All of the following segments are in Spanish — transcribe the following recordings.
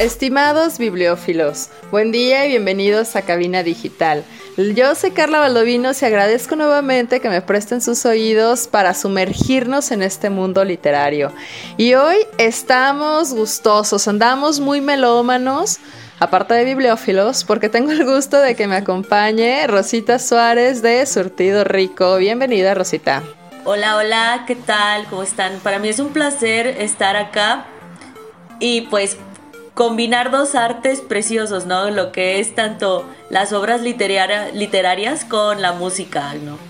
Estimados bibliófilos, buen día y bienvenidos a Cabina Digital. Yo soy Carla Valdovinos y agradezco nuevamente que me presten sus oídos para sumergirnos en este mundo literario. Y hoy estamos gustosos, andamos muy melómanos, aparte de bibliófilos, porque tengo el gusto de que me acompañe Rosita Suárez de Surtido Rico. Bienvenida, Rosita. Hola, hola, ¿qué tal? ¿Cómo están? Para mí es un placer estar acá y pues combinar dos artes preciosos, ¿no? Lo que es tanto las obras literarias con la música, ¿no?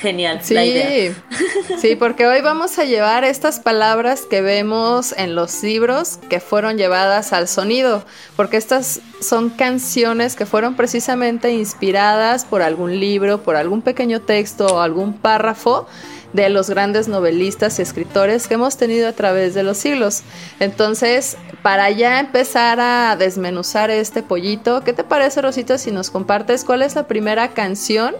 Genial, sí, la idea. Sí, porque hoy vamos a llevar estas palabras que vemos en los libros que fueron llevadas al sonido, porque estas son canciones que fueron precisamente inspiradas por algún libro, por algún pequeño texto o algún párrafo de los grandes novelistas y escritores que hemos tenido a través de los siglos. Entonces, para ya empezar a desmenuzar este pollito, ¿qué te parece, Rosita, si nos compartes cuál es la primera canción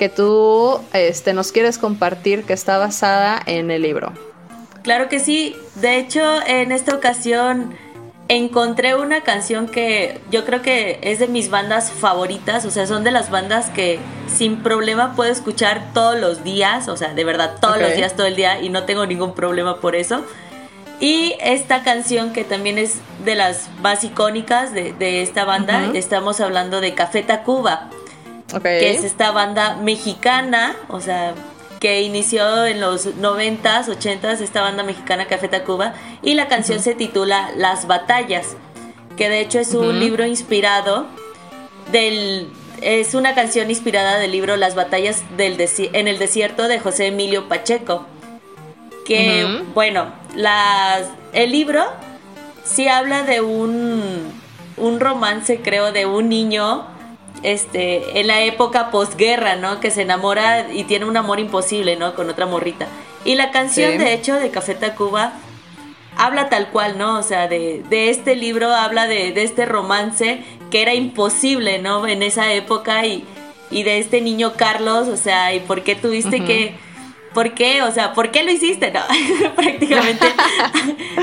que tú este, nos quieres compartir que está basada en el libro? Claro que sí. De hecho, en esta ocasión encontré una canción que yo creo que es de mis bandas favoritas, o sea, son de las bandas que sin problema puedo escuchar todos los días, o sea, de verdad, todos los días, todo el día, y no tengo ningún problema por eso. Y esta canción que también es de las más icónicas de, esta banda, estamos hablando de Café Tacuba, que es esta banda mexicana, o sea, que inició en los 90s, 80s, esta banda mexicana Café Tacuba, y la canción se titula Las Batallas, que de hecho es un libro inspirado del... Es una canción inspirada del libro Las batallas del en el desierto de José Emilio Pacheco. Que, bueno, las, el libro sí habla de un, un romance, creo, de un niño este, en la época posguerra, ¿no? Que se enamora y tiene un amor imposible, ¿no? Con otra morrita. Y la canción, de hecho, de Café Tacuba habla tal cual, ¿no? O sea, de, de este libro habla de, de, este romance que era imposible, ¿no? En esa época y, y de este niño Carlos, o sea, y por qué tuviste que... ¿Por qué? O sea, ¿por qué lo hiciste? No, prácticamente.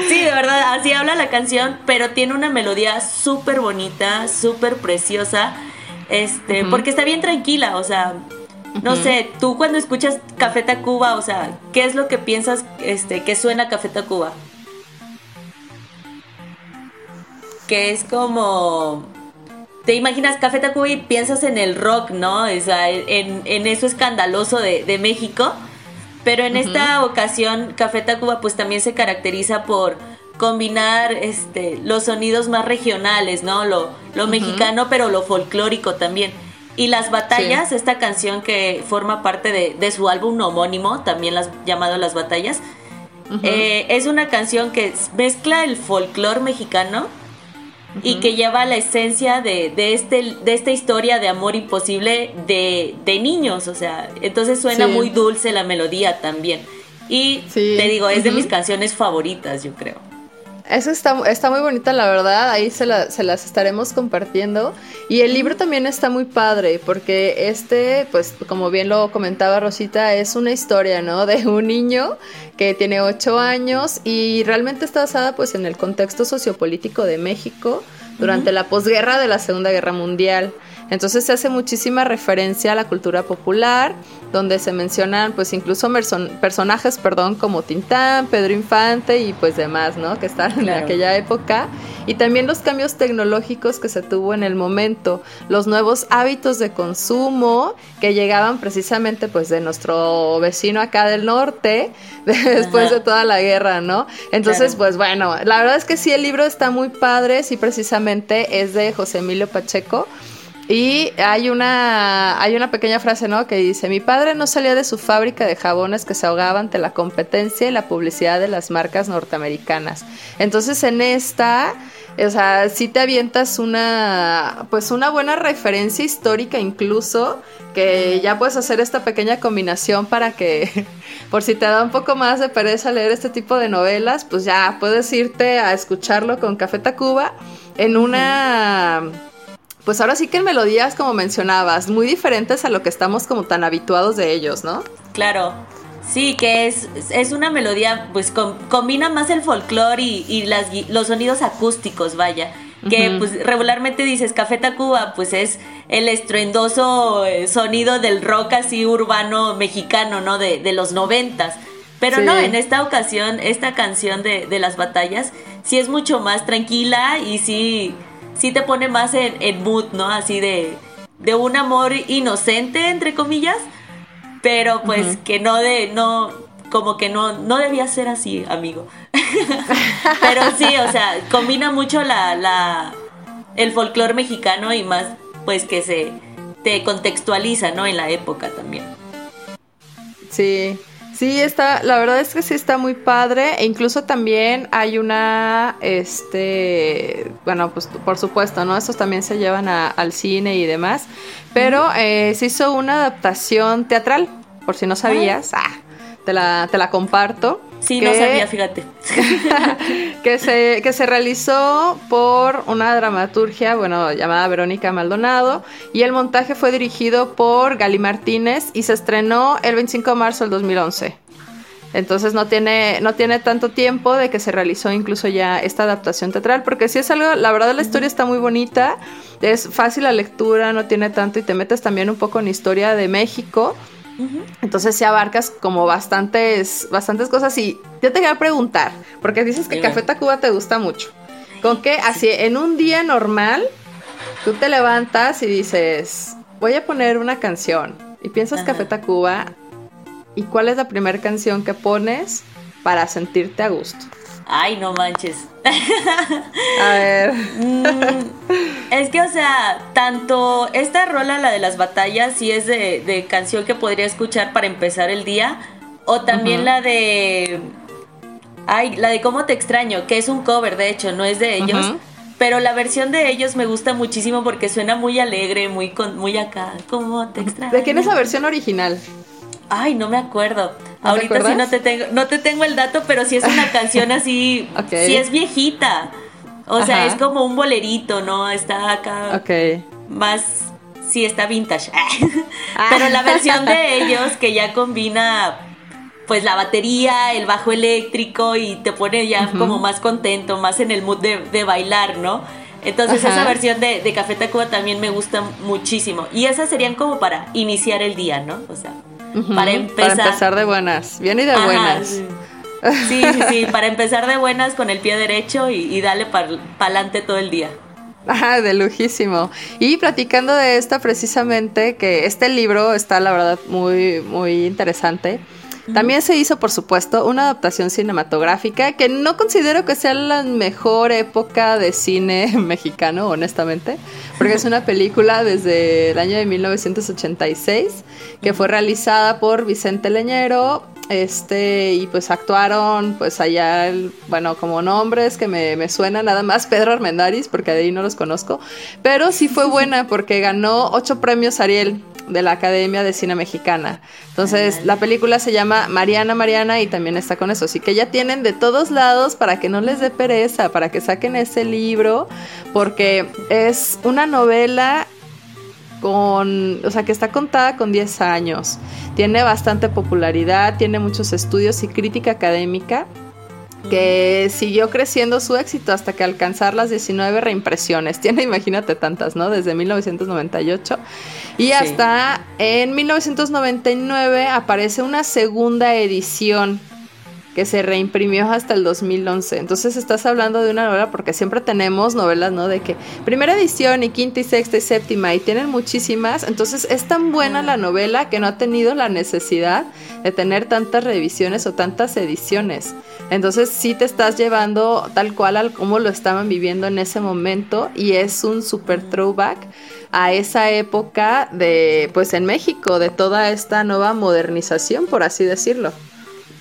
sí, de verdad, así habla la canción, pero tiene una melodía súper bonita, súper preciosa. Este, porque está bien tranquila, o sea, no sé, tú cuando escuchas Café Tacuba, o sea, ¿qué es lo que piensas este, que suena Café Tacuba? Que es como... Te imaginas Café Tacuba y piensas en el rock, ¿no? O sea, en, eso escandaloso de, México. Pero en esta ocasión, Café Tacuba pues también se caracteriza por combinar este, los sonidos más regionales, ¿no? Lo, lo mexicano, pero lo folclórico también. Y Las Batallas, esta canción que forma parte de, su álbum homónimo, también las, llamado Las Batallas, eh, es una canción que mezcla el folclore mexicano y que lleva la esencia de, de, este, de esta historia de amor imposible de, de niños, o sea, entonces suena muy dulce la melodía también. Y te digo, es de mis canciones favoritas, yo creo. Eso está, está muy bonita, la verdad. Ahí se, se, las estaremos compartiendo. Y el libro también está muy padre, porque este, pues, como bien lo comentaba Rosita, es una historia, ¿no? De un niño que tiene ocho años y realmente está basada, pues, en el contexto sociopolítico de México durante la posguerra de la Segunda Guerra Mundial. Entonces se hace muchísima referencia a la cultura popular, donde se mencionan pues incluso personajes, perdón, como Tintán, Pedro Infante y pues demás, ¿no? Que están en aquella época. Y también los cambios tecnológicos que se tuvo en el momento, los nuevos hábitos de consumo que llegaban precisamente pues de nuestro vecino acá del norte, después de toda la guerra, ¿no? Entonces, pues bueno, la verdad es que sí, el libro está muy padre, sí, precisamente es de José Emilio Pacheco. Y hay una, hay una pequeña frase, ¿no? Que dice, mi padre no salía de su fábrica de jabones que se ahogaba ante la competencia y la publicidad de las marcas norteamericanas. Entonces en esta, o sea, sí te avientas una, pues una buena referencia histórica incluso, que ya puedes hacer esta pequeña combinación para que, por si te da un poco más de pereza leer este tipo de novelas, pues ya puedes irte a escucharlo con Café Tacuba en una pues ahora sí que en melodías, como mencionabas, muy diferentes a lo que estamos como tan habituados de ellos, ¿no? Claro. Sí, que es, es una melodía, pues combina más el folclore y, las, los sonidos acústicos, vaya. Que pues regularmente dices Café Tacuba, pues es el estruendoso eh, sonido del rock así urbano mexicano, ¿no? De, de los noventas. Pero no, en esta ocasión, esta canción de, de las batallas sí es mucho más tranquila y sí sí te pone más en, mood, ¿no? Así de, de un amor inocente, entre comillas, pero pues que no de, no, como que no, no debía ser así, amigo. pero sí, o sea, combina mucho la, la, el folclore mexicano y más, pues que se te contextualiza, ¿no? En la época también. Sí, Sí, está, la verdad es que sí está muy padre. E incluso también hay una, este, bueno, pues por supuesto, ¿no? Estos también se llevan al cine y demás. Pero eh, se hizo una adaptación teatral, por si no sabías. Ah, te, la, te la comparto. Sí, no sabía, fíjate. que, se, que se realizó por una dramaturgia, bueno, llamada Verónica Maldonado, y el montaje fue dirigido por Gali Martínez y se estrenó el 25 de marzo del 2011. Entonces no tiene, no tiene tanto tiempo de que se realizó incluso ya esta adaptación teatral, porque si es algo, la verdad la historia está muy bonita, es fácil la lectura, no tiene tanto y te metes también un poco en historia de México entonces si abarcas como bastantes, bastantes cosas y yo te quería preguntar, porque dices que Café Tacuba te gusta mucho. ¿Con qué? Así, en un día normal, tú te levantas y dices, voy a poner una canción. Y piensas Café Tacuba, ¿y cuál es la primera canción que pones para sentirte a gusto? Ay, no manches. A ver. Mm, es que, o sea, tanto esta rola, la de las batallas, sí es de, canción que podría escuchar para empezar el día. O también la de. Ay, la de Cómo te extraño, que es un cover, de hecho, no es de ellos. Pero la versión de ellos me gusta muchísimo porque suena muy alegre, muy, con, muy acá. ¿Cómo te extraño? ¿De quién es la versión original? Ay, no me acuerdo. Ahorita sí no te tengo, no te tengo el dato, pero sí es una canción así, sí es viejita. O sea, es como un bolerito, ¿no? Está acá más, sí está vintage. Ah. pero la versión de ellos que ya combina pues la batería, el bajo eléctrico y te pone ya como más contento, más en el mood de, bailar, ¿no? Entonces esa versión de, de Café Tacuba también me gusta muchísimo. Y esas serían como para iniciar el día, ¿no? O sea, para empezar. de buenas, bien y de buenas. Sí. sí, sí, para empezar de buenas con el pie derecho y, y darle para adelante todo el día. Ajá, de lujísimo. Y platicando de esta precisamente, que este libro está la verdad muy, muy interesante. También se hizo, por supuesto, una adaptación cinematográfica que no considero que sea la mejor época de cine mexicano, honestamente, porque es una película desde el año de 1986 que fue realizada por Vicente Leñero, este, y pues actuaron, pues allá, bueno, como nombres que me, me suenan nada más, Pedro Armendáriz, porque de ahí no los conozco, pero sí fue buena porque ganó ocho premios Ariel de la Academia de Cine Mexicana. Entonces, la película se llama Mariana Mariana y también está con eso. Así que ya tienen de todos lados para que no les dé pereza, para que saquen ese libro, porque es una novela con, o sea, que está contada con 10 años. Tiene bastante popularidad, tiene muchos estudios y crítica académica que siguió creciendo su éxito hasta que alcanzar las 19 reimpresiones. Tiene, imagínate tantas, ¿no? Desde 1998. Y hasta en 1999 aparece una segunda edición que se reimprimió hasta el 2011. Entonces estás hablando de una novela porque siempre tenemos novelas, ¿no? De que primera edición y quinta y sexta y séptima y tienen muchísimas. Entonces es tan buena la novela que no ha tenido la necesidad de tener tantas revisiones o tantas ediciones. Entonces sí te estás llevando tal cual al cómo lo estaban viviendo en ese momento y es un super throwback a esa época de, pues en México, de toda esta nueva modernización, por así decirlo.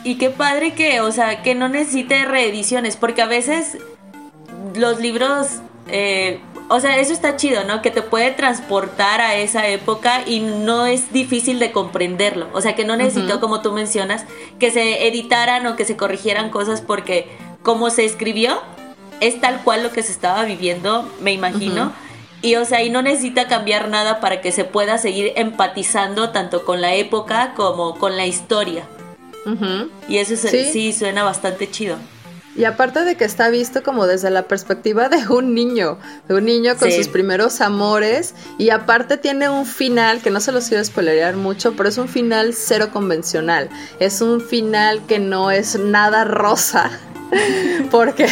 Y qué padre que, o sea, que no necesite reediciones, porque a veces los libros, eh, o sea, eso está chido, ¿no? Que te puede transportar a esa época y no es difícil de comprenderlo. O sea, que no necesito, como tú mencionas, que se editaran o que se corrigieran cosas porque como se escribió, es tal cual lo que se estaba viviendo, me imagino. Y o sea, y no necesita cambiar nada para que se pueda seguir empatizando tanto con la época como con la historia. Y eso ¿Sí? suena bastante chido. Y aparte de que está visto como desde la perspectiva de un niño, de un niño con sus primeros amores, y aparte tiene un final que no se los quiero spoilerear mucho, pero es un final cero convencional. Es un final que no es nada rosa, porque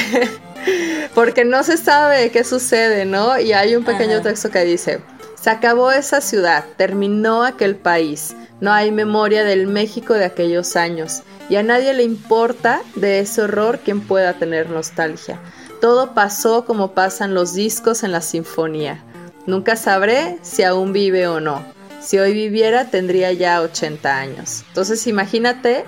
porque no se sabe qué sucede, ¿no? Y hay un pequeño texto que dice, se acabó esa ciudad, terminó aquel país, no hay memoria del México de aquellos años, y a nadie le importa de ese horror quien pueda tener nostalgia. Todo pasó como pasan los discos en la sinfonía. Nunca sabré si aún vive o no. Si hoy viviera tendría ya 80 años. Entonces imagínate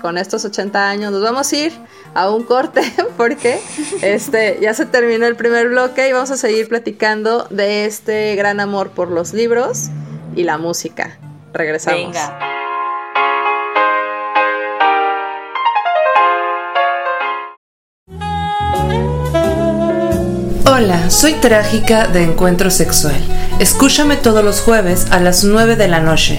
con estos 80 años nos vamos a ir a un corte porque este ya se terminó el primer bloque y vamos a seguir platicando de este gran amor por los libros y la música. Regresamos. Hola, soy Trágica de Encuentro Sexual. Escúchame todos los jueves a las 9 de la noche.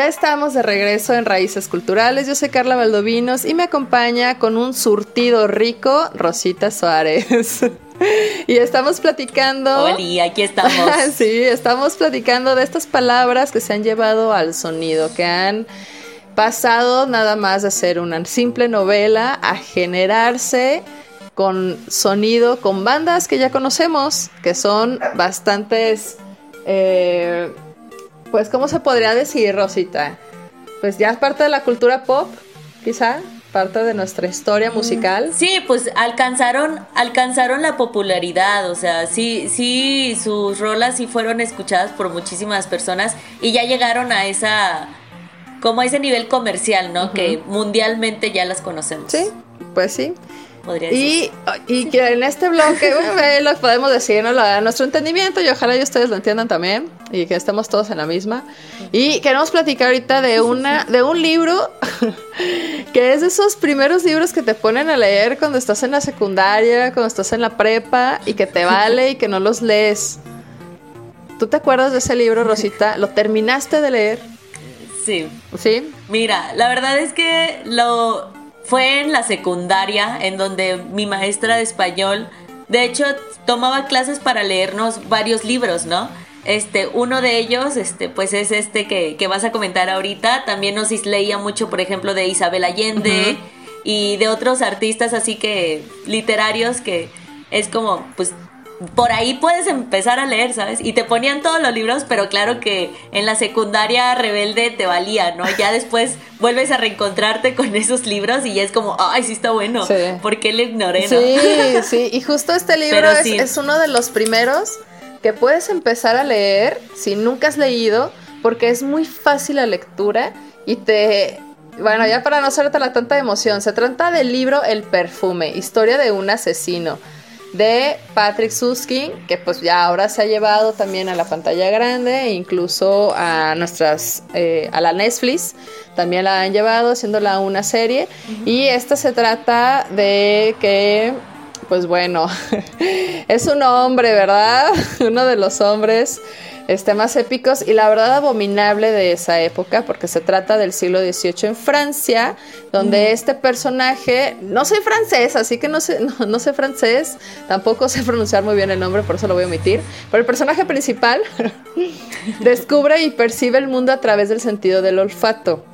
Ya estamos de regreso en Raíces Culturales. Yo soy Carla Valdovinos y me acompaña con un surtido rico Rosita Suárez. y estamos platicando. Hola, aquí estamos. sí, estamos platicando de estas palabras que se han llevado al sonido, que han pasado nada más de ser una simple novela a generarse con sonido, con bandas que ya conocemos, que son bastantes. Eh, pues, ¿cómo se podría decir, Rosita? Pues ya es parte de la cultura pop, quizá, parte de nuestra historia musical. Sí, pues alcanzaron, alcanzaron la popularidad, o sea, sí, sí, sus rolas sí fueron escuchadas por muchísimas personas y ya llegaron a esa, como a ese nivel comercial, ¿no? Que mundialmente ya las conocemos. Sí, pues sí y, y que en este bloque lo podemos decir a nuestro entendimiento y ojalá y ustedes lo entiendan también y que estemos todos en la misma. Y queremos platicar ahorita de, una, de un libro que es de esos primeros libros que te ponen a leer cuando estás en la secundaria, cuando estás en la prepa y que te vale y que no los lees. ¿Tú te acuerdas de ese libro, Rosita? ¿Lo terminaste de leer? Sí. ¿Sí? Mira, la verdad es que lo fue en la secundaria en donde mi maestra de español, de hecho, tomaba clases para leernos varios libros, ¿no? Este, uno de ellos, este, pues es este que, que vas a comentar ahorita. También nos leía mucho, por ejemplo, de Isabel Allende y de otros artistas así que literarios que es como, pues por ahí puedes empezar a leer, ¿sabes? Y te ponían todos los libros, pero claro que en la secundaria rebelde te valía, ¿no? Ya después vuelves a reencontrarte con esos libros y ya es como, ay, sí está bueno. Sí. ¿Por qué le ignoré, no? Sí, sí. Y justo este libro es, es uno de los primeros que puedes empezar a leer si nunca has leído, porque es muy fácil la lectura y te bueno, ya para no hacerte la tanta emoción, se trata del libro El perfume, historia de un asesino de Patrick Suskin, que pues ya ahora se ha llevado también a la pantalla grande e incluso a nuestras, eh, a la Netflix, también la han llevado haciéndola una serie. Y esta se trata de que, pues bueno, es un hombre, ¿verdad? Uno de los hombres este, más épicos y la verdad abominable de esa época, porque se trata del siglo XVIII en Francia, donde este personaje, no soy francés, así que no sé, no, sé francés, tampoco sé pronunciar muy bien el nombre, por eso lo voy a omitir, pero el personaje principal descubre y percibe el mundo a través del sentido del olfato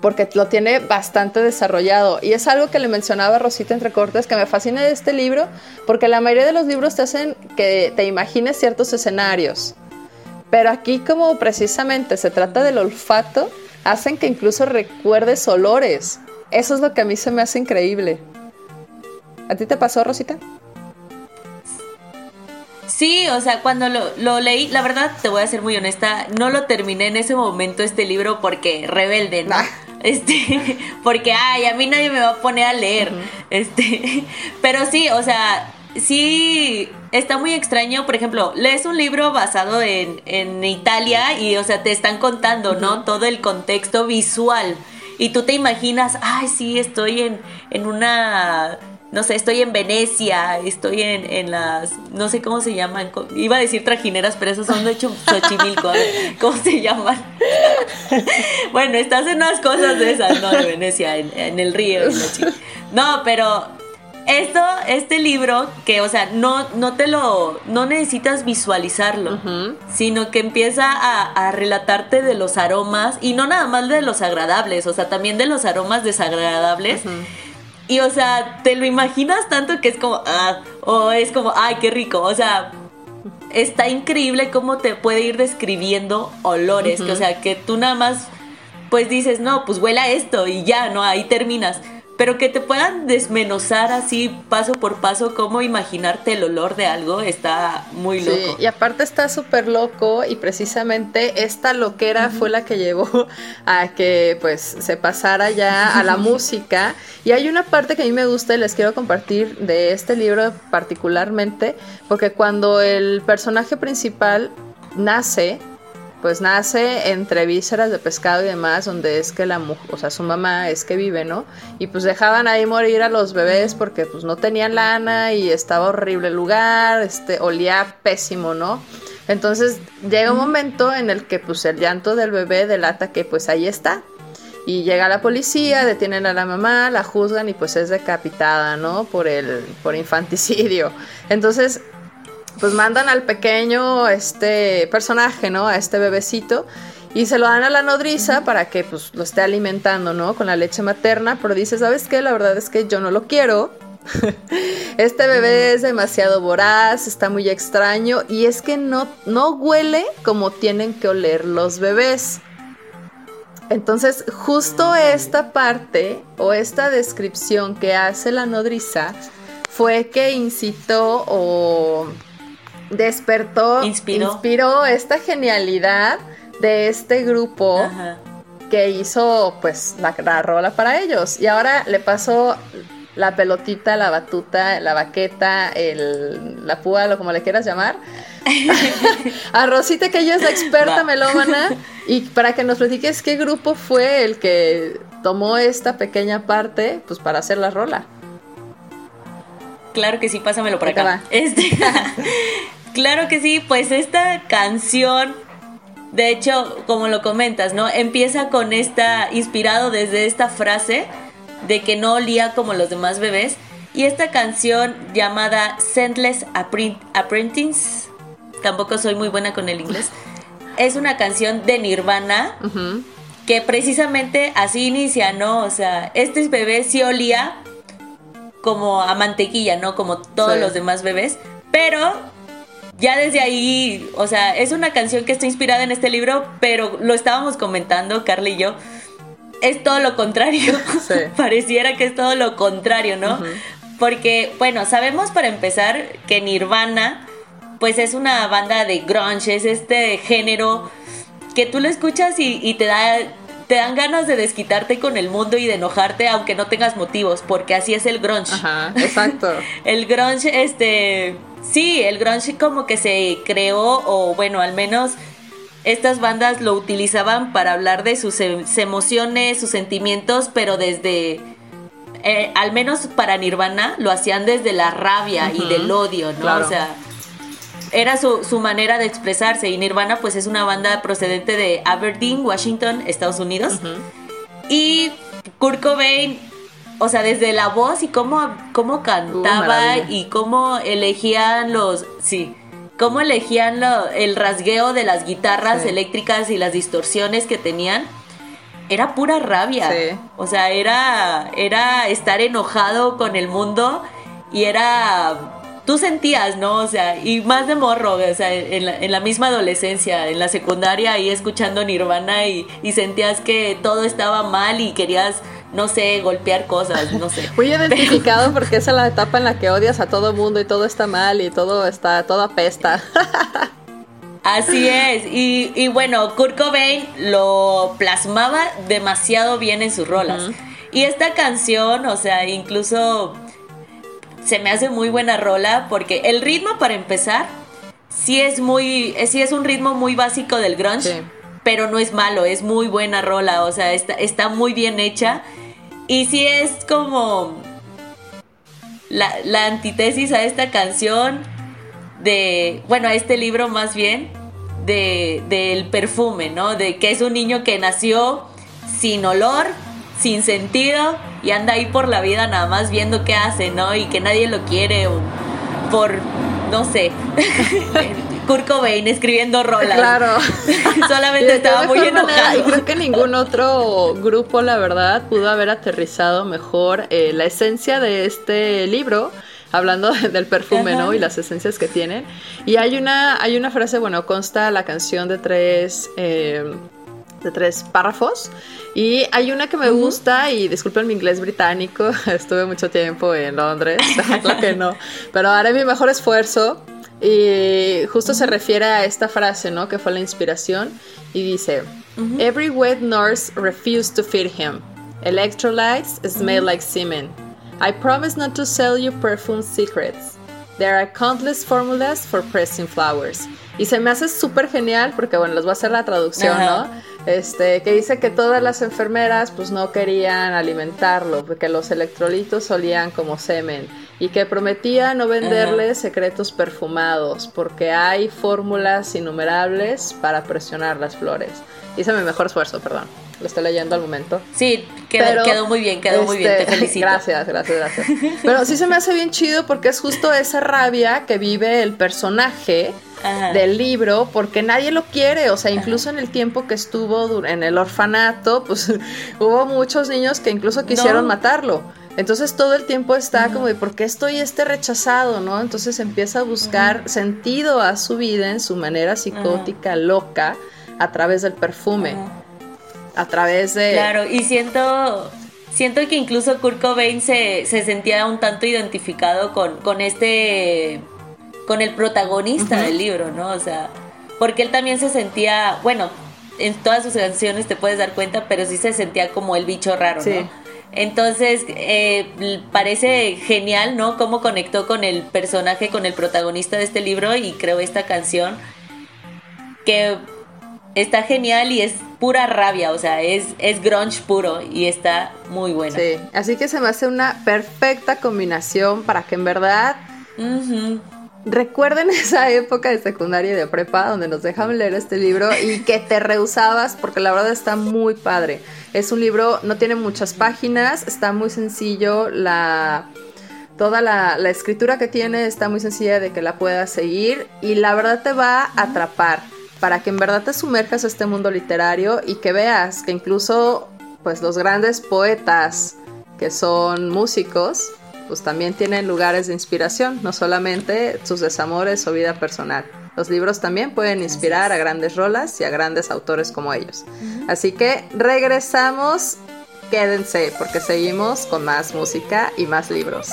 porque lo tiene bastante desarrollado. Y es algo que le mencionaba Rosita entre cortes, que me fascina de este libro, porque la mayoría de los libros te hacen que te imagines ciertos escenarios. Pero aquí como precisamente se trata del olfato, hacen que incluso recuerdes olores. Eso es lo que a mí se me hace increíble. ¿A ti te pasó, Rosita? Sí, o sea, cuando lo, leí, la verdad, te voy a ser muy honesta, no lo terminé en ese momento este libro porque rebelde, ¿no? Este, porque, ay, a mí nadie me va a poner a leer. Este, pero sí, o sea, sí está muy extraño, por ejemplo, lees un libro basado en, en Italia y, o sea, te están contando, ¿no? Todo el contexto visual. Y tú te imaginas, ay, sí, estoy en, en una no sé, estoy en Venecia, estoy en, en, las, no sé cómo se llaman, iba a decir trajineras, pero esas son de Xochimilco, ¿cómo se llaman? bueno, estás en unas cosas de esas, ¿no? De Venecia, en, en el río. No, pero esto, este libro, que, o sea, no, no te lo, no necesitas visualizarlo, sino que empieza a, relatarte de los aromas, y no nada más de los agradables, o sea, también de los aromas desagradables. Y, o sea, te lo imaginas tanto que es como, ah, o es como, ay, qué rico, o sea, está increíble cómo te puede ir describiendo olores, que, o sea, que tú nada más, pues dices, no, pues huela esto y ya, ¿no? Ahí terminas pero que te puedan desmenuzar así paso por paso cómo imaginarte el olor de algo está muy loco. y aparte está súper loco y precisamente esta loquera fue la que llevó a que pues se pasara ya a la música y hay una parte que a mí me gusta y les quiero compartir de este libro particularmente porque cuando el personaje principal nace pues nace entre vísceras de pescado y demás, donde es que la o sea, su mamá es que vive, ¿no? Y pues dejaban ahí morir a los bebés porque pues no tenían lana y estaba horrible el lugar, este, olía pésimo, ¿no? Entonces llega un momento en el que pues el llanto del bebé delata que pues ahí está. Y llega la policía, detienen a la mamá, la juzgan y pues es decapitada, ¿no? Por el por infanticidio. Entonces, pues mandan al pequeño este personaje, ¿no? A este bebecito y se lo dan a la nodriza para que pues lo esté alimentando, ¿no? Con la leche materna, pero dice, ¿sabes qué? La verdad es que yo no lo quiero. este bebé es demasiado voraz, está muy extraño y es que no, no huele como tienen que oler los bebés. Entonces, justo esta parte o esta descripción que hace la nodriza fue que incitó o despertó, inspiró, esta genialidad de este grupo que hizo pues la, rola para ellos. Y ahora le pasó la pelotita, la batuta, la baqueta, el, la púa, lo como le quieras llamar. a Rosita, que ella es la experta melómana, y para que nos platiques qué grupo fue el que tomó esta pequeña parte, pues para hacer la rola. Claro que sí, pásamelo por acá. Este, Claro que sí, pues esta canción, de hecho, como lo comentas, ¿no? Empieza con esta, inspirado desde esta frase de que no olía como los demás bebés. Y esta canción llamada Scentless Apprentice, tampoco soy muy buena con el inglés, es una canción de Nirvana que precisamente así inicia, ¿no? O sea, este bebé sí olía como a mantequilla, ¿no? Como todos los demás bebés, pero ya desde ahí, o sea, es una canción que está inspirada en este libro, pero lo estábamos comentando, Carla y yo, es todo lo contrario. Pareciera que es todo lo contrario, ¿no? Porque, bueno, sabemos para empezar que Nirvana, pues es una banda de grunge, es este género que tú lo escuchas y, te da te dan ganas de desquitarte con el mundo y de enojarte aunque no tengas motivos, porque así es el grunge. Ajá, exacto. el grunge, este, Sí, el grunge como que se creó, o bueno, al menos estas bandas lo utilizaban para hablar de sus em, emociones, sus sentimientos, pero desde, eh, al menos para Nirvana, lo hacían desde la rabia y del odio, ¿no? O sea, era su, su, manera de expresarse. Y Nirvana, pues es una banda procedente de Aberdeen, Washington, Estados Unidos. Y Kurt Cobain, o sea, desde la voz y cómo, cómo cantaba uh, y cómo elegían los. Sí. Cómo elegían lo, el rasgueo de las guitarras eléctricas y las distorsiones que tenían era pura rabia. O sea, era, era estar enojado con el mundo y era... Tú sentías, ¿no? O sea, y más de morro, o sea, en la, misma adolescencia, en la secundaria, ahí escuchando Nirvana y, y sentías que todo estaba mal y querías no sé, golpear cosas, no sé. Muy identificado porque esa es la etapa en la que odias a todo mundo y todo está mal y todo está, todo apesta. Así es, y, bueno, Kurt Cobain lo plasmaba demasiado bien en sus rolas. Y esta canción, o sea, incluso se me hace muy buena rola porque el ritmo para empezar sí es muy, sí es un ritmo muy básico del grunge, pero no es malo, es muy buena rola, o sea, está, está muy bien hecha y sí es como la, antítesis a esta canción de, bueno, a este libro más bien, de, del perfume, ¿no? De que es un niño que nació sin olor, sin sentido y anda ahí por la vida nada más viendo qué hace, ¿no? Y que nadie lo quiere por, no sé, Kurt Cobain escribiendo rolas. Claro. Solamente estaba muy enojado. y creo que ningún otro grupo, la verdad, pudo haber aterrizado mejor eh, la esencia de este libro hablando del perfume, ¿no? Y las esencias que tienen. Y hay una, hay una frase, bueno, consta la canción de tres, eh, de tres párrafos. Y hay una que me gusta, y disculpen mi inglés británico, estuve mucho tiempo en Londres, claro que no, pero haré mi mejor esfuerzo. Y justo se refiere a esta frase, ¿no? Que fue la inspiración. Y dice, Every wet nurse refused to feed him. Electrolytes smell like semen. I promise not to sell you perfume secrets. There are countless formulas for pressing flowers. Y se me hace súper genial porque, bueno, les voy a hacer la traducción, ¿no? Este, que dice que todas las enfermeras pues no querían alimentarlo, porque los electrolitos olían como semen y que prometía no venderle secretos perfumados porque hay fórmulas innumerables para presionar las flores. Hice mi mejor esfuerzo, perdón. Lo estoy leyendo al momento. Sí, quedó, muy bien, quedó muy bien, te este, felicito. Gracias, gracias, gracias. Pero sí se me hace bien chido porque es justo esa rabia que vive el personaje del libro porque nadie lo quiere, o sea, incluso en el tiempo que estuvo en el orfanato, pues hubo muchos niños que incluso quisieron matarlo. Entonces todo el tiempo está como de por qué estoy este rechazado, ¿no? Entonces empieza a buscar sentido a su vida en su manera psicótica, loca, a través del perfume a través de... Claro, y siento, siento que incluso Kurt Cobain se, se sentía un tanto identificado con, con este, con el protagonista del libro, ¿no? O sea, porque él también se sentía, bueno, en todas sus canciones te puedes dar cuenta, pero sí se sentía como el bicho raro, ¿no? Entonces, eh, parece genial, ¿no? Cómo conectó con el personaje, con el protagonista de este libro y creó esta canción que está genial y es pura rabia, o sea, es, es grunge puro y está muy bueno. Sí, así que se me hace una perfecta combinación para que en verdad recuerden esa época de secundaria y de prepa donde nos dejaban leer este libro y que te rehusabas porque la verdad está muy padre. Es un libro, no tiene muchas páginas, está muy sencillo, la toda la, la, escritura que tiene está muy sencilla de que la puedas seguir y la verdad te va a atrapar para que en verdad te sumerjas a este mundo literario y que veas que incluso pues los grandes poetas que son músicos pues también tienen lugares de inspiración, no solamente sus desamores o vida personal. Los libros también pueden inspirar a grandes rolas y a grandes autores como ellos. Así que regresamos, quédense porque seguimos con más música y más libros.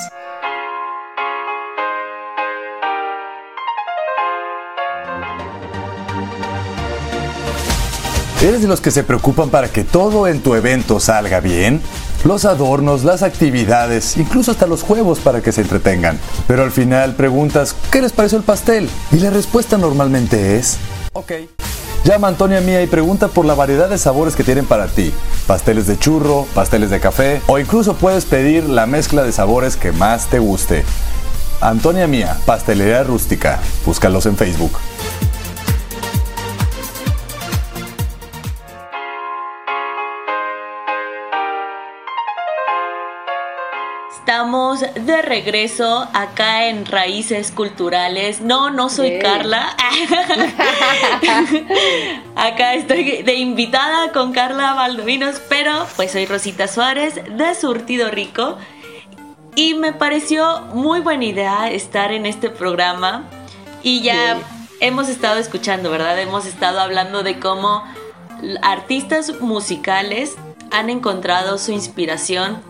¿Eres de los que se preocupan para que todo en tu evento salga bien? Los adornos, las actividades, incluso hasta los juegos para que se entretengan. Pero al final preguntas, ¿qué les pareció el pastel? Y la respuesta normalmente es, ok. Llama a Antonia Mía y pregunta por la variedad de sabores que tienen para ti. Pasteles de churro, pasteles de café o incluso puedes pedir la mezcla de sabores que más te guste. Antonia Mía, Pastelería Rústica. Búscalos en Facebook. Estamos de regreso acá en Raíces Culturales. No, no soy Carla. acá estoy de invitada con Carla Valdovinos, pero pues soy Rosita Suárez de Surtido Rico. Y me pareció muy buena idea estar en este programa. Y ya hemos estado escuchando, ¿verdad? Hemos estado hablando de cómo artistas musicales han encontrado su inspiración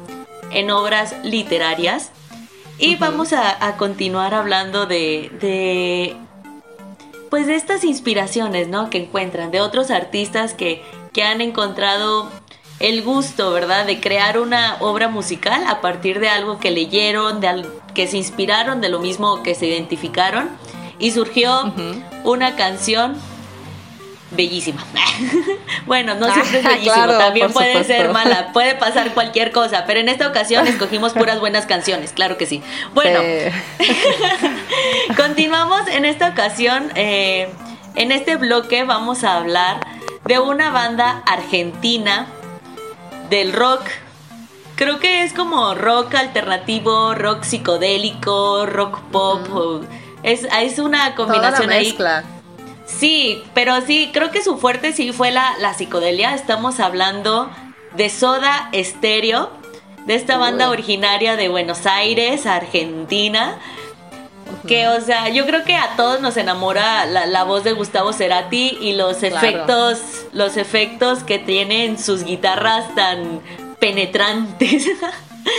en obras literarias. Y vamos a, continuar hablando de, de, pues de estas inspiraciones, ¿no? Que encuentran, de otros artistas que, que han encontrado el gusto, ¿verdad? De crear una obra musical a partir de algo que leyeron, de que se inspiraron de lo mismo que se identificaron. Y surgió una canción bellísima. bueno, no siempre es ah, bellísimo, también puede ser mala, puede pasar cualquier cosa, pero en esta ocasión escogimos puras buenas canciones, claro que sí. Bueno, continuamos en esta ocasión, eh, en este bloque vamos a hablar de una banda argentina del rock. Creo que es como rock alternativo, rock psicodélico, rock pop. es, es, una combinación ahí Sí, pero sí, creo que su fuerte sí fue la, la psicodelia. Estamos hablando de Soda Stereo, de esta banda originaria de Buenos Aires, Argentina. Que, o sea, yo creo que a todos nos enamora la, voz de Gustavo Cerati y los efectos, los efectos que tienen sus guitarras tan penetrantes.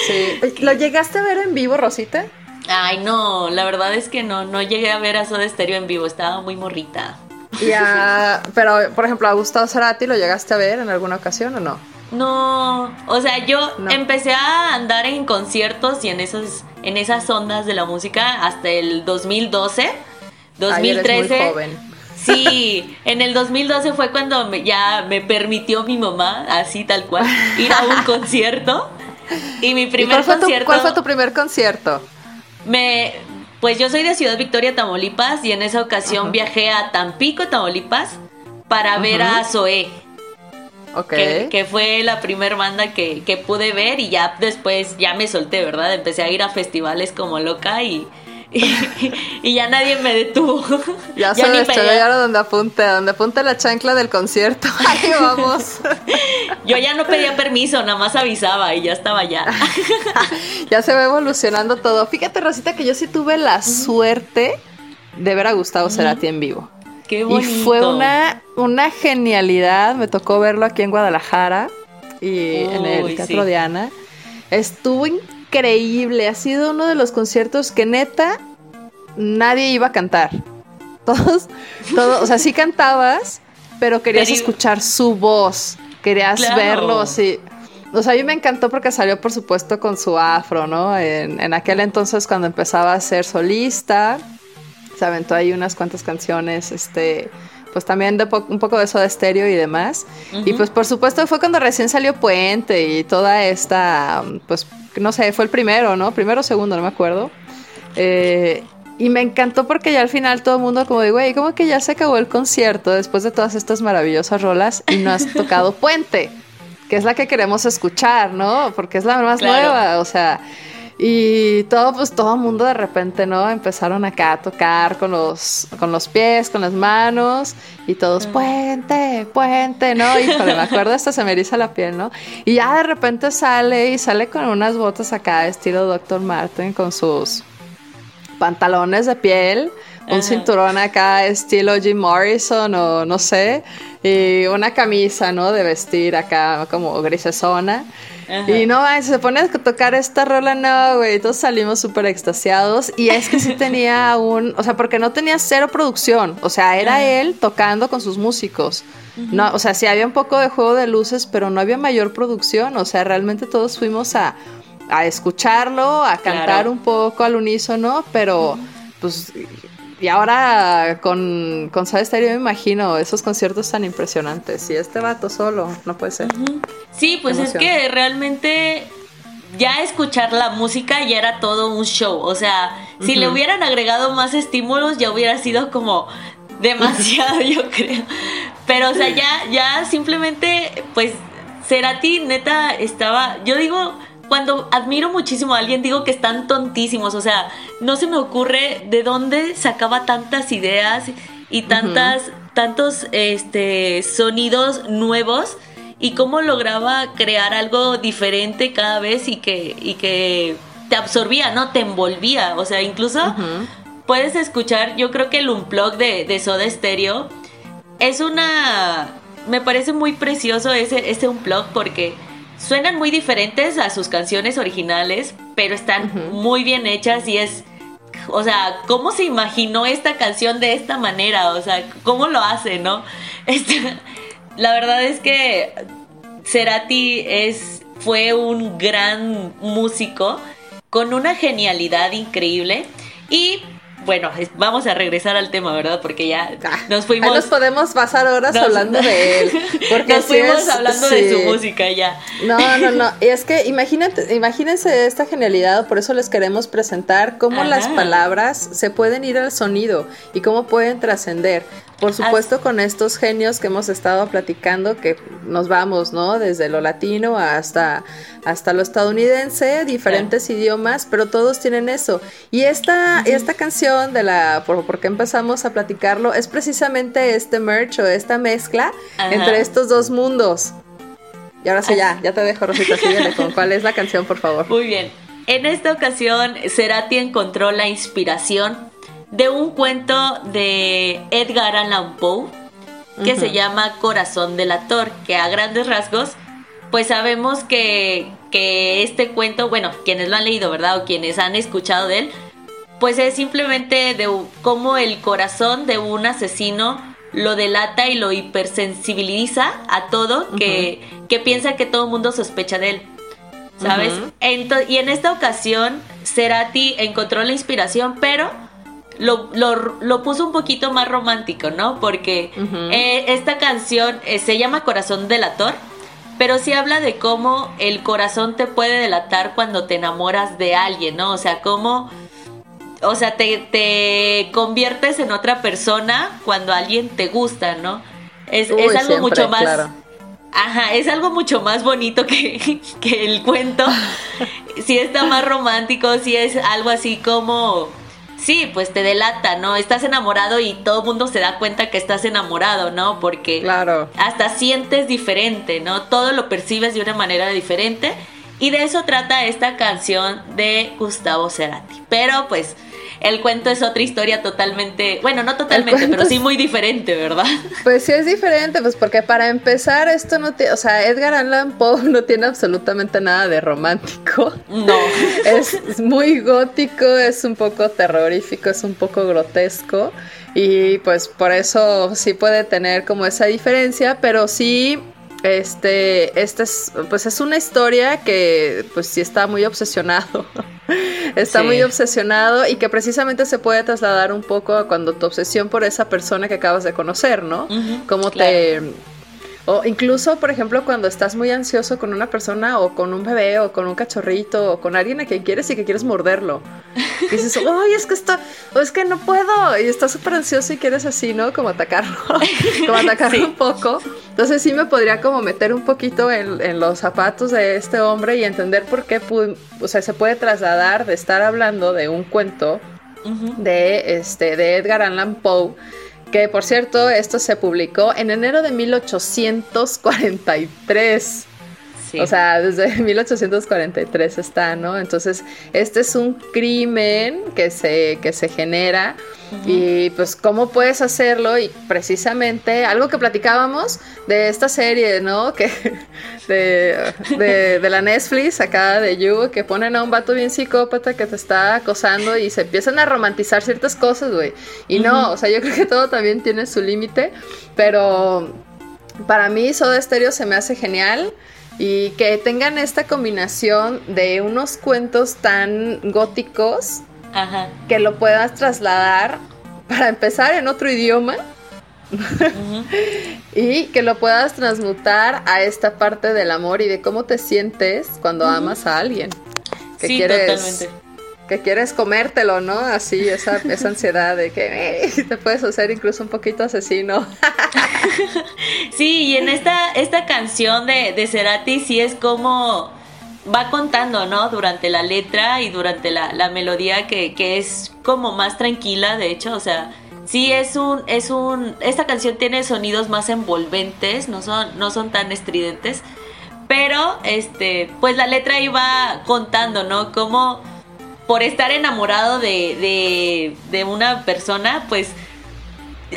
Sí. ¿Lo llegaste a ver en vivo, Rosita? Ay, no, la verdad es que no, no llegué a ver a Soda Stereo en vivo, estaba muy morrita. Ya, pero por ejemplo, a Gustavo Cerati lo llegaste a ver en alguna ocasión o no? No, o sea, yo empecé a andar en conciertos y en esos en esas ondas de la música hasta el 2012, 2013. muy joven. Sí, en el 2012 fue cuando ya me permitió mi mamá, así tal cual, ir a un concierto. Y mi primer concierto. ¿Cuál fue tu primer concierto? Me, pues yo soy de Ciudad Victoria, Tamaulipas, y en esa ocasión viajé a Tampico, Tamaulipas, para ver a Zoé. Okay. Que, fue la primera banda que, que, pude ver y ya después ya me solté, ¿verdad? Empecé a ir a festivales como loca y, y, ya nadie me detuvo. Ya, ya se ya donde apunte, donde apunte la chancla del concierto. Ahí vamos. Yo ya no pedía permiso, nada más avisaba y ya estaba ya. ya se va evolucionando todo. Fíjate, Rosita, que yo sí tuve la suerte de ver a Gustavo Cerati en vivo. Qué bonito. Y fue una, una genialidad. Me tocó verlo aquí en Guadalajara y en el Teatro Diana. Estuvo increíble increíble. Ha sido uno de los conciertos que neta nadie iba a cantar. Todos, todos, o sea, sí cantabas, pero querías escuchar su voz, querías verlo, sí. O sea, a mí me encantó porque salió, por supuesto, con su afro, ¿no? En, aquel entonces, cuando empezaba a ser solista, se aventó ahí unas cuantas canciones, este, pues también de un poco de eso de estéreo y demás. Y pues, por supuesto, fue cuando recién salió Puente y toda esta, pues, no sé, fue el primero, ¿no? Primero o segundo, no me acuerdo. Eh, y me encantó porque ya al final todo el mundo como de, güey, como que ya se acabó el concierto después de todas estas maravillosas rolas y no has tocado Puente, que es la que queremos escuchar, ¿no? Porque es la más nueva, o sea, y todo, pues todo el mundo de repente, ¿no? Empezaron acá a tocar con los, con los pies, con las manos, y todos, puente, puente, ¿no? Híjole, me acuerdo hasta se me eriza la piel, ¿no? Y ya de repente sale y sale con unas botas acá, estilo Dr. Martin, con sus pantalones de piel, un cinturón acá, estilo Jim Morrison o no sé, y una camisa, ¿no? De vestir acá como grisesona. Y no, se pone a tocar esta rola, no, güey, todos salimos súper extasiados. Y es que sí tenía un, o sea, porque no tenía cero producción, o sea, era él tocando con sus músicos. No, o sea, sí había un poco de juego de luces, pero no había mayor producción, o sea, realmente todos fuimos a, a escucharlo, a cantar un poco al unísono, pero pues y ahora con, con Soda Stereo me imagino esos conciertos tan impresionantes. Y este vato solo, no puede ser. Sí, pues es que realmente ya escuchar la música ya era todo un show. O sea, si le hubieran agregado más estímulos, ya hubiera sido como demasiado, yo creo. Pero, o sea, ya, ya simplemente, pues, Cerati neta estaba. Yo digo cuando admiro muchísimo a alguien, digo que están tontísimos. O sea, no se me ocurre de dónde sacaba tantas ideas y tantas, tantos este, sonidos nuevos y cómo lograba crear algo diferente cada vez y que, y que te absorbía, ¿no? Te envolvía. O sea, incluso puedes escuchar, yo creo que el Unplug de, de Soda Stereo es una. Me parece muy precioso ese, ese Unplug porque suenan muy diferentes a sus canciones originales, pero están muy bien hechas y es, o sea, ¿cómo se imaginó esta canción de esta manera? O sea, ¿cómo lo hace, no? Este, la verdad es que Cerati es, fue un gran músico con una genialidad increíble y bueno, vamos a regresar al tema, ¿verdad? Porque ya ah, nos fuimos. Ahí nos podemos pasar horas hablando de él. Porque nos fuimos hablando de su música ya. No, no, no. Y es que imagínate, imagínense esta genialidad, por eso les queremos presentar cómo las palabras se pueden ir al sonido y cómo pueden trascender. Por supuesto, con estos genios que hemos estado platicando, que nos vamos, ¿no? Desde lo latino hasta, hasta lo estadounidense, diferentes idiomas, pero todos tienen eso. Y esta, esta canción de la, por, por, qué empezamos a platicarlo, es precisamente este merch o esta mezcla entre estos dos mundos. Y ahora sí, ya, ya te dejo, Rosita, síguele con cuál es la canción, por favor. Muy bien. En esta ocasión, Cerati encontró la inspiración de un cuento de Edgar Allan Poe que se llama Corazón del Actor, que a grandes rasgos, pues sabemos que, que este cuento, bueno, quienes lo han leído, ¿verdad? O quienes han escuchado de él, pues es simplemente de cómo el corazón de un asesino lo delata y lo hipersensibiliza a todo, que, que, piensa que todo el mundo sospecha de él. ¿Sabes? y en esta ocasión, Cerati encontró la inspiración, pero lo, lo, puso un poquito más romántico, ¿no? Porque eh, esta canción eh, se llama Corazón delator, pero sí habla de cómo el corazón te puede delatar cuando te enamoras de alguien, ¿no? O sea, cómo... O sea, te, te conviertes en otra persona cuando alguien te gusta, ¿no? Es, es algo mucho más... Ajá, es algo mucho más bonito que, que el cuento. Si está más romántico, si es algo así como sí, pues te delata, ¿no? Estás enamorado y todo el mundo se da cuenta que estás enamorado, ¿no? Porque claro. hasta sientes diferente, ¿no? Todo lo percibes de una manera diferente. Y de eso trata esta canción de Gustavo Cerati. Pero pues el cuento es otra historia totalmente, bueno, no totalmente, pero sí muy diferente, ¿verdad? Pues sí es diferente, pues porque para empezar esto no tiene, o sea, Edgar Allan Poe no tiene absolutamente nada de romántico. No. Es, muy gótico, es un poco terrorífico, es un poco grotesco y pues por eso sí puede tener como esa diferencia, pero sí este, esta es, pues es una historia que pues sí está muy obsesionado. está muy obsesionado y que precisamente se puede trasladar un poco a cuando tu obsesión por esa persona que acabas de conocer, ¿no? Como te o incluso, por ejemplo, cuando estás muy ansioso con una persona o con un bebé o con un cachorrito o con alguien a quien quieres y que quieres morderlo. Y dices, ay, es que está, es que no puedo. Y estás súper ansioso y quieres así, ¿no? Como atacarlo, como atacarlo un poco. Entonces sí me podría como meter un poquito en, los zapatos de este hombre y entender por qué, o sea, se puede trasladar de estar hablando de un cuento de, este, de Edgar Allan Poe que por cierto, esto se publicó en enero de 1843. O sea, desde 1843 está, ¿no? Entonces, este es un crimen que se, que se genera y pues cómo puedes hacerlo y precisamente algo que platicábamos de esta serie, ¿no? Que de, de, la Netflix acá de You, que ponen a un vato bien psicópata que te está acosando y se empiezan a romantizar ciertas cosas, güey. Y no, o sea, yo creo que todo también tiene su límite, pero para mí Soda Stereo se me hace genial y que tengan esta combinación de unos cuentos tan góticos que lo puedas trasladar para empezar en otro idioma y que lo puedas transmutar a esta parte del amor y de cómo te sientes cuando amas a alguien. que sí, quieres totalmente. Que quieres comértelo, ¿no? Así, esa, esa ansiedad de que eh, te puedes hacer incluso un poquito asesino. Sí, y en esta, esta canción de, de Cerati sí es como va contando, ¿no? Durante la letra y durante la, la melodía que, que es como más tranquila, de hecho, o sea, sí es un, es un, esta canción tiene sonidos más envolventes, no son, no son tan estridentes, pero este, pues la letra iba contando, ¿no? Como por estar enamorado de, de, de una persona, pues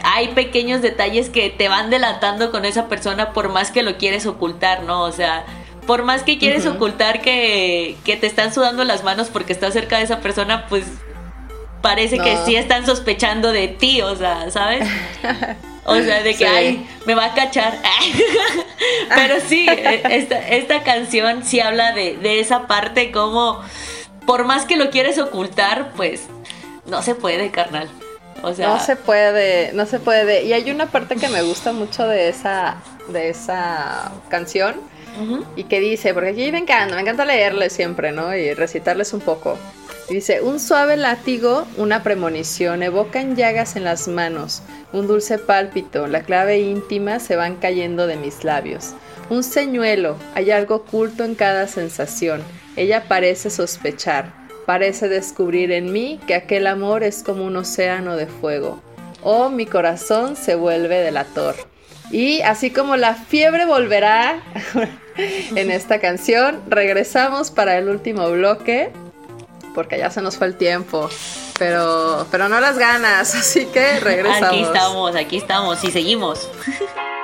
hay pequeños detalles que te van delatando con esa persona por más que lo quieres ocultar, ¿no? O sea, por más que quieres ocultar que, que te están sudando las manos porque estás cerca de esa persona, pues parece que sí están sospechando de ti, o sea, ¿sabes? O sea, de que, Sí. ay, me va a cachar. Pero sí, eh, esta, esta canción sí habla de, de esa parte como, por más que lo quieres ocultar, pues no se puede, carnal. O sea, No se puede, no se puede. Y hay una parte que me gusta mucho de esa, de esa canción y que dice, porque aquí me encanta, me encanta leerles siempre, ¿no? Y recitarles un poco. Dice, un suave látigo, una premonición, evocan llagas en las manos, un dulce pálpito, la clave íntima se van cayendo de mis labios. Un señuelo, hay algo oculto en cada sensación. Ella parece sospechar, parece descubrir en mí que aquel amor es como un océano de fuego. Oh, mi corazón se vuelve delator. Y así como la fiebre volverá en esta canción, regresamos para el último bloque, porque ya se nos fue el tiempo, pero, pero no las ganas, así que regresamos. Aquí estamos, aquí estamos y seguimos.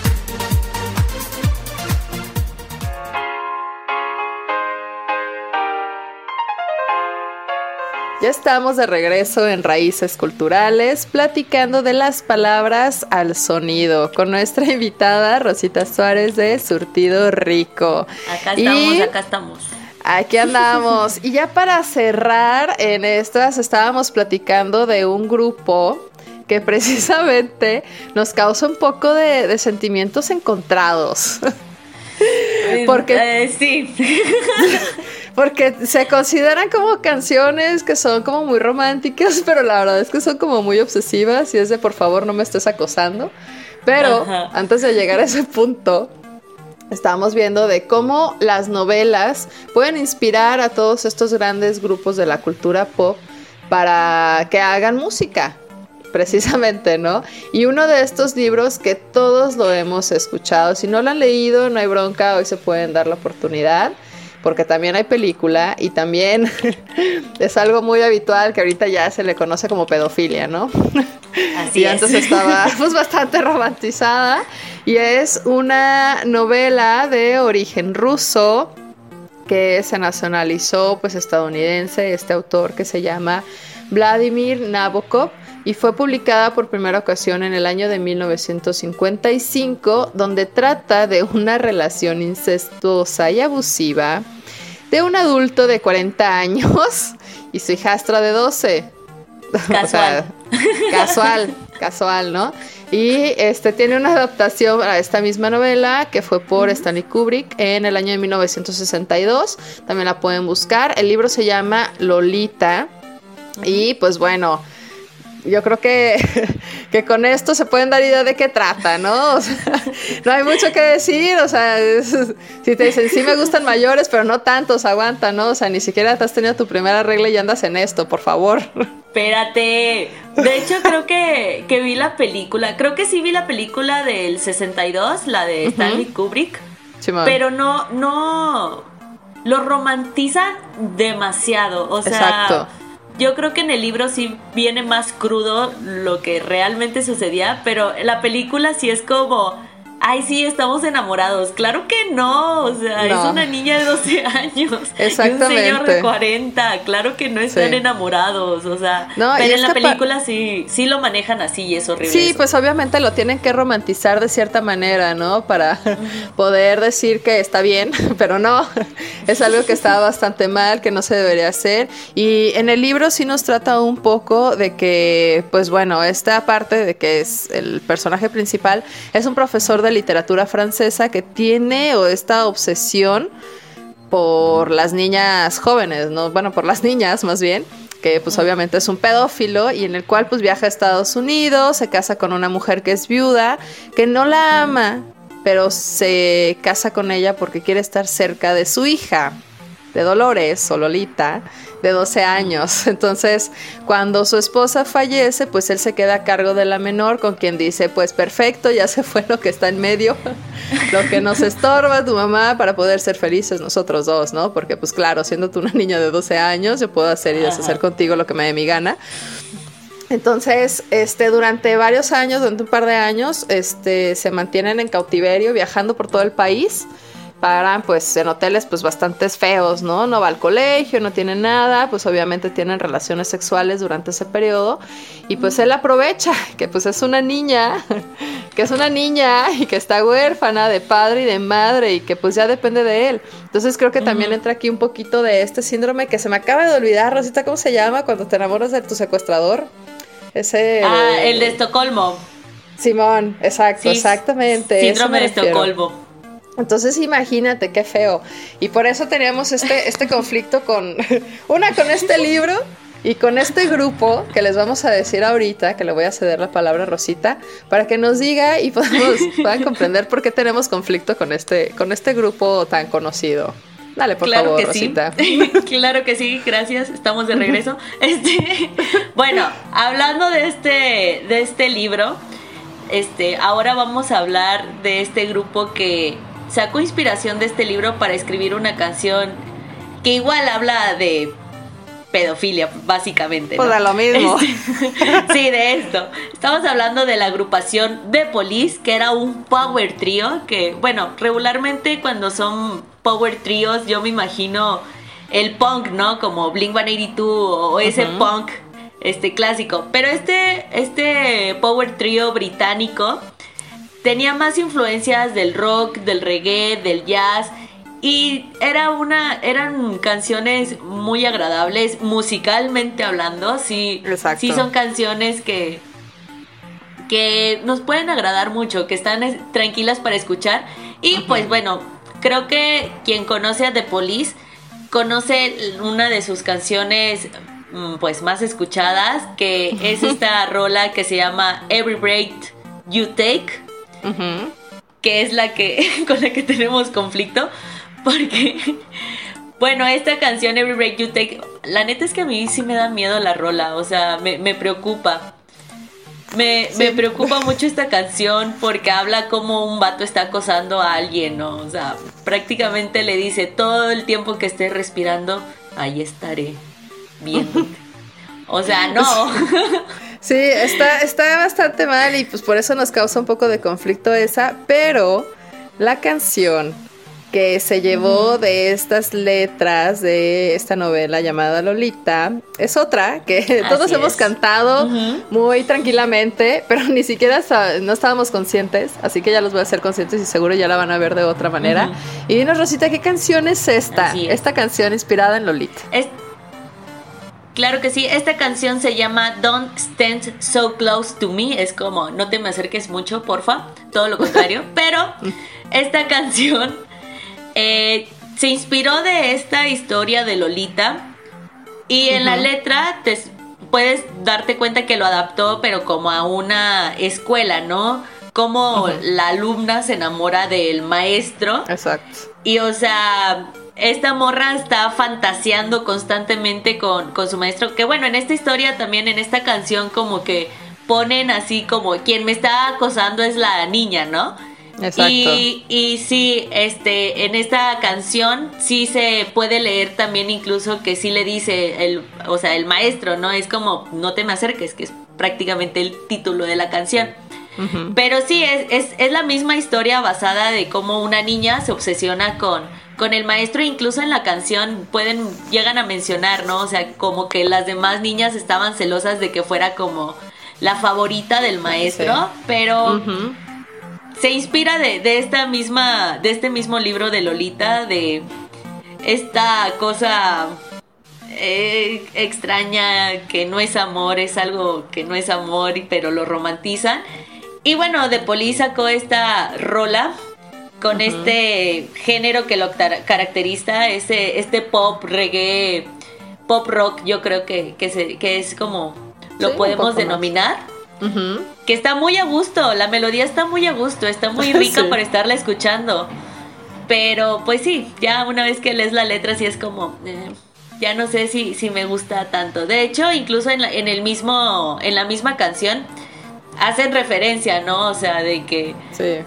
Ya estamos de regreso en Raíces Culturales, platicando de las palabras al sonido, con nuestra invitada Rosita Suárez de Surtido Rico. Acá Y- estamos, acá estamos. Aquí andamos. Y ya para cerrar en estas, estábamos platicando de un grupo que precisamente nos causa un poco de, de sentimientos encontrados. Porque- Eh, sí. Porque se consideran como canciones que son como muy románticas, pero la verdad es que son como muy obsesivas y es de por favor no me estés acosando. Pero Ajá. antes de llegar a ese punto, estábamos viendo de cómo las novelas pueden inspirar a todos estos grandes grupos de la cultura pop para que hagan música, precisamente, ¿no? Y uno de estos libros que todos lo hemos escuchado, si no lo han leído, no hay bronca, hoy se pueden dar la oportunidad. Porque también hay película y también es algo muy habitual que ahorita ya se le conoce como pedofilia, ¿no? Así y es. antes estaba pues bastante romantizada y es una novela de origen ruso que se nacionalizó pues estadounidense este autor que se llama Vladimir Nabokov y fue publicada por primera ocasión en el año de 1955 donde trata de una relación incestuosa y abusiva de un adulto de 40 años y su hijastra de 12 Casual. casual, casual, ¿no? Y este tiene una adaptación a esta misma novela que fue por Stanley Kubrick en el año de 1962. También la pueden buscar. El libro se llama Lolita. Y pues bueno, yo creo que, que con esto se pueden dar idea de qué trata, ¿no? O sea, no hay mucho que decir, o sea, es- si te dicen, sí me gustan mayores, pero no tantos, aguanta, ¿no? O sea, ni siquiera te has tenido tu primera regla y andas en esto, por favor. Espérate. De hecho, creo que, que vi la película. Creo que sí vi la película del 62, la de Stanley Kubrick. Pero no, no. Lo romantizan demasiado. O sea. Exacto. Yo creo que en el libro sí viene más crudo lo que realmente sucedía, pero la película sí es como ay, sí, estamos enamorados. Claro que no, o sea, es una niña de 12 años Exactamente. y un señor de 40, claro que no están enamorados, o sea, pero en la película sí, sí lo manejan así y es horrible. Sí, pues obviamente lo tienen que romantizar de cierta manera, ¿no? Para poder decir que está bien, pero no, es algo que está bastante mal, que no se debería hacer. Y en el libro sí nos trata un poco de que, pues bueno, esta parte de que es el personaje principal, es un profesor de literatura francesa que tiene o esta obsesión por las niñas jóvenes, ¿no? Bueno, por las niñas más bien, que pues obviamente es un pedófilo y en el cual pues viaja a Estados Unidos, se casa con una mujer que es viuda, que no la ama, pero se casa con ella porque quiere estar cerca de su hija de Dolores o Lolita de 12 años. Entonces, cuando su esposa fallece, pues él se queda a cargo de la menor, con quien dice, pues perfecto, ya se fue lo que está en medio, lo que nos estorba tu mamá para poder ser felices nosotros dos, ¿no? Porque pues claro, siendo tú una niña de 12 años, yo puedo hacer y deshacer contigo lo que me dé mi gana. Entonces, este, durante varios años, durante un par de años, este, se mantienen en cautiverio, viajando por todo el país paran pues en hoteles pues bastante feos, ¿no? No va al colegio, no tiene nada, pues obviamente tienen relaciones sexuales durante ese periodo y pues él aprovecha que pues es una niña, que es una niña y que está huérfana de padre y de madre y que pues ya depende de él. Entonces creo que también entra aquí un poquito de este síndrome que se me acaba de olvidar, Rosita, ¿cómo se llama cuando te enamoras de tu secuestrador? Ese... Ah, el de Estocolmo. Simón, exacto, exactamente. Síndrome de Estocolmo. Entonces imagínate qué feo. Y por eso teníamos este, este conflicto con, una con este libro y con este grupo que les vamos a decir ahorita, que le voy a ceder la palabra a Rosita, para que nos diga y podamos, puedan comprender por qué tenemos conflicto con este, con este grupo tan conocido. Dale, por claro favor, que Rosita. Sí. claro que sí, gracias. Estamos de regreso. Este, bueno, hablando de este, de este libro, este, ahora vamos a hablar de este grupo que sacó inspiración de este libro para escribir una canción que igual habla de pedofilia, básicamente. ¿no? Pues lo mismo. Este, sí, de esto. Estamos hablando de la agrupación The Police, que era un power trio, que, bueno, regularmente cuando son power trios, yo me imagino el punk, ¿no? Como Blink 182 o ese punk este clásico. Pero este, este power trio británico tenía más influencias del rock, del reggae, del jazz y era una eran canciones muy agradables musicalmente hablando, sí, sí son canciones que que nos pueden agradar mucho, que están tranquilas para escuchar y pues bueno, creo que quien conoce a The Police conoce una de sus canciones mm, pues más escuchadas, que es esta rola que se llama Every Break You Take que es la que con la que tenemos conflicto, porque bueno, esta canción Every Break You Take, la neta es que a mí sí me da miedo la rola, o sea, me, preocupa. Me, me, preocupa mucho esta canción porque habla como un vato está acosando a alguien, ¿no? O sea, prácticamente le dice todo el tiempo que esté respirando, ahí estaré viéndote. O sea, no. Sí, está, está bastante mal y pues por eso nos causa un poco de conflicto esa, pero la canción que se llevó de estas letras de esta novela llamada Lolita es otra que todos hemos cantado muy tranquilamente, pero ni siquiera no estábamos conscientes, así que ya los voy a hacer conscientes y seguro ya la van a ver de otra manera. Y dinos, Rosita, ¿qué canción es esta? Esta canción inspirada en Lolita. Claro que sí, esta canción se llama Don't Stand So Close to Me, es como no te me acerques mucho, porfa, todo lo contrario, pero esta canción eh, se inspiró de esta historia de Lolita y en la letra te puedes darte cuenta que lo adaptó pero como a una escuela, ¿no? Como la alumna se enamora del maestro. Exacto. Y o sea, esta morra está fantaseando constantemente con, su maestro. Que bueno, en esta historia también, en esta canción, como que ponen así como quien me está acosando es la niña, ¿no? Exacto. Y, y sí, este, en esta canción sí se puede leer también incluso que sí le dice el, o sea, el maestro, ¿no? Es como no te me acerques, que es prácticamente el título de la canción. Pero sí, es, es, es, la misma historia basada de cómo una niña se obsesiona con, con el maestro, incluso en la canción pueden, llegan a mencionar, ¿no? O sea, como que las demás niñas estaban celosas de que fuera como la favorita del maestro, pero se inspira de, esta misma, de este mismo libro de Lolita, de esta cosa eh, extraña que no es amor, es algo que no es amor, pero lo romantizan. Y bueno, De Poli sacó esta rola con este género que lo caracteriza, ese, este pop, reggae, pop rock, yo creo que, que, es como lo podemos denominar. Que está muy a gusto, la melodía está muy a gusto, está muy rica para estarla escuchando. Pero pues sí, ya una vez que lees la letra sí es como... Eh, ya no sé si, si me gusta tanto. De hecho, incluso en, en, el mismo, en la misma canción hacen referencia, ¿no? O sea, de que... Sí.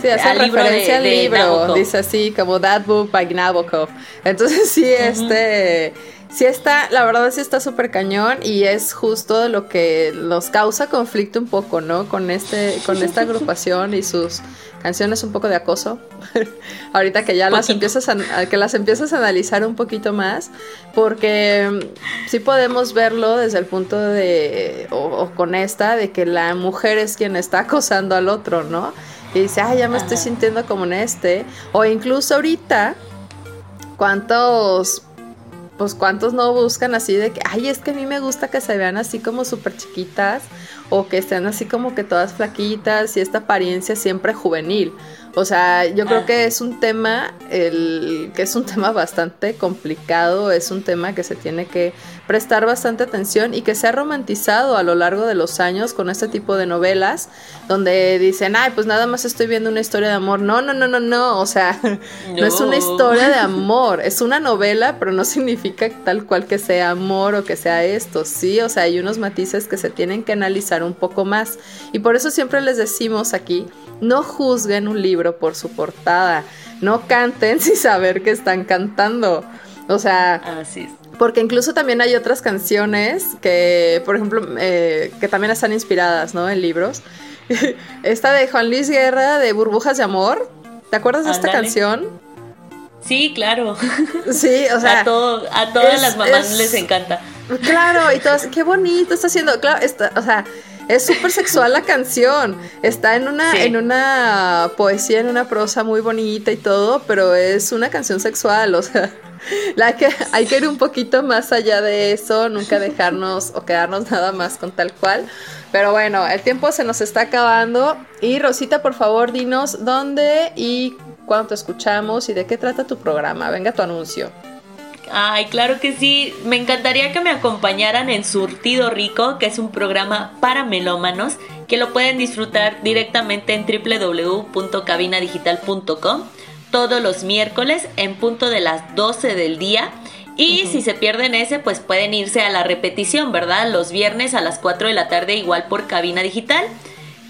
Sí, hace referencia al libro, dice así, como That Book by Nabokov. Entonces sí, este sí está, la verdad sí está súper cañón y es justo lo que nos causa conflicto un poco, ¿no? Con este, con esta agrupación y sus canciones un poco de acoso. Ahorita que ya las empiezas a, que las empiezas a analizar un poquito más, porque mm, sí podemos verlo desde el punto de, o, con esta, de que la mujer es quien está acosando al otro, ¿no? Y dice, ay, ya me estoy sintiendo como en este. O incluso ahorita, ¿cuántos pues cuántos no buscan así de que, ay, es que a mí me gusta que se vean así como súper chiquitas o que sean así como que todas flaquitas y esta apariencia siempre juvenil. O sea, yo creo que es un tema, el, que es un tema bastante complicado, es un tema que se tiene que prestar bastante atención y que se ha romantizado a lo largo de los años con este tipo de novelas, donde dicen, ay, pues nada más estoy viendo una historia de amor. No, no, no, no, no, o sea, no, es una historia de amor, es una novela, pero no significa tal cual que sea amor o que sea esto, sí, o sea, hay unos matices que se tienen que analizar un poco más. Y por eso siempre les decimos aquí, no juzguen un libro por su portada. No canten sin saber que están cantando. O sea, porque incluso también hay otras canciones que, por ejemplo, eh, que también están inspiradas, ¿no? En libros. esta de Juan Luis Guerra de Burbujas de Amor. ¿Te acuerdas de esta canción? Sí, claro. Sí, o sea. A, a todas las mamás les encanta. Claro, y todas, qué bonito está haciendo. Claro, está, o sea, es súper sexual la canción. Está en una, en una poesía, en una prosa muy bonita y todo, pero es una canción sexual, o sea. La que, hay que ir un poquito más allá de eso, nunca dejarnos o quedarnos nada más con tal cual. Pero bueno, el tiempo se nos está acabando. Y Rosita, por favor, dinos dónde y cuándo te escuchamos y de qué trata tu programa. Venga tu anuncio. Ay, claro que sí. Me encantaría que me acompañaran en Surtido Rico, que es un programa para melómanos, que lo pueden disfrutar directamente en www.cabinadigital.com todos los miércoles en punto de las 12 del día. Y si se pierden ese, pues pueden irse a la repetición, ¿verdad? Los viernes a las 4 de la tarde, igual por cabina digital.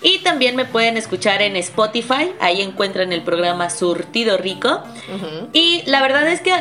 Y también me pueden escuchar en Spotify, ahí encuentran el programa Surtido Rico. Y la verdad es que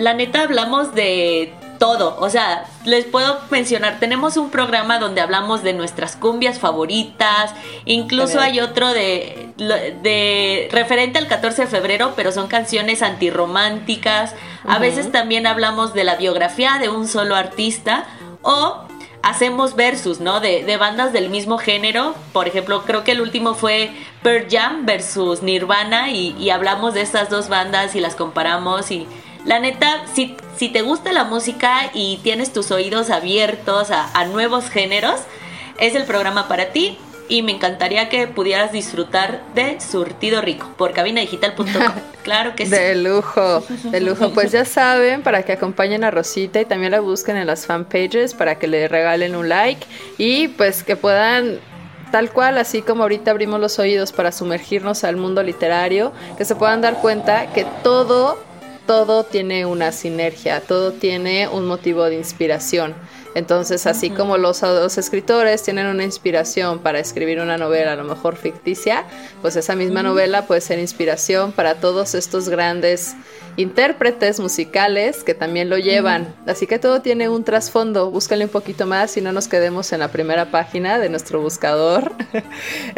la neta hablamos de todo. O sea, les puedo mencionar, tenemos un programa donde hablamos de nuestras cumbias favoritas. Incluso hay otro de, de referente al 14 de febrero, pero son canciones antirrománticas. A veces también hablamos de la biografía de un solo artista. O hacemos versus, ¿no? De, de, bandas del mismo género. Por ejemplo, creo que el último fue Pearl Jam versus Nirvana y, y hablamos de estas dos bandas y las comparamos y la neta, si, si te gusta la música y tienes tus oídos abiertos a, nuevos géneros, es el programa para ti y me encantaría que pudieras disfrutar de Surtido Rico por cabinadigital.com. Claro que sí. De lujo, de lujo. Pues ya saben, para que acompañen a Rosita y también la busquen en las fanpages para que le regalen un like y pues que puedan tal cual, así como ahorita abrimos los oídos para sumergirnos al mundo literario, que se puedan dar cuenta que todo todo tiene una sinergia, todo tiene un motivo de inspiración. Entonces, así como los, los, escritores tienen una inspiración para escribir una novela, a lo mejor ficticia, pues esa misma novela puede ser inspiración para todos estos grandes intérpretes musicales que también lo llevan. Así que todo tiene un trasfondo. Búscale un poquito más y no nos quedemos en la primera página de nuestro buscador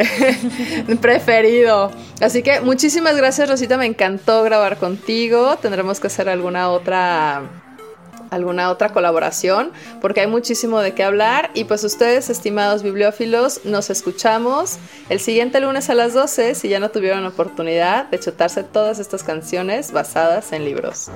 preferido. Así que muchísimas gracias, Rosita. Me encantó grabar contigo. Tendremos que hacer alguna otra alguna otra colaboración, porque hay muchísimo de qué hablar. Y pues ustedes, estimados bibliófilos, nos escuchamos el siguiente lunes a las 12 si ya no tuvieron oportunidad de chutarse todas estas canciones basadas en libros.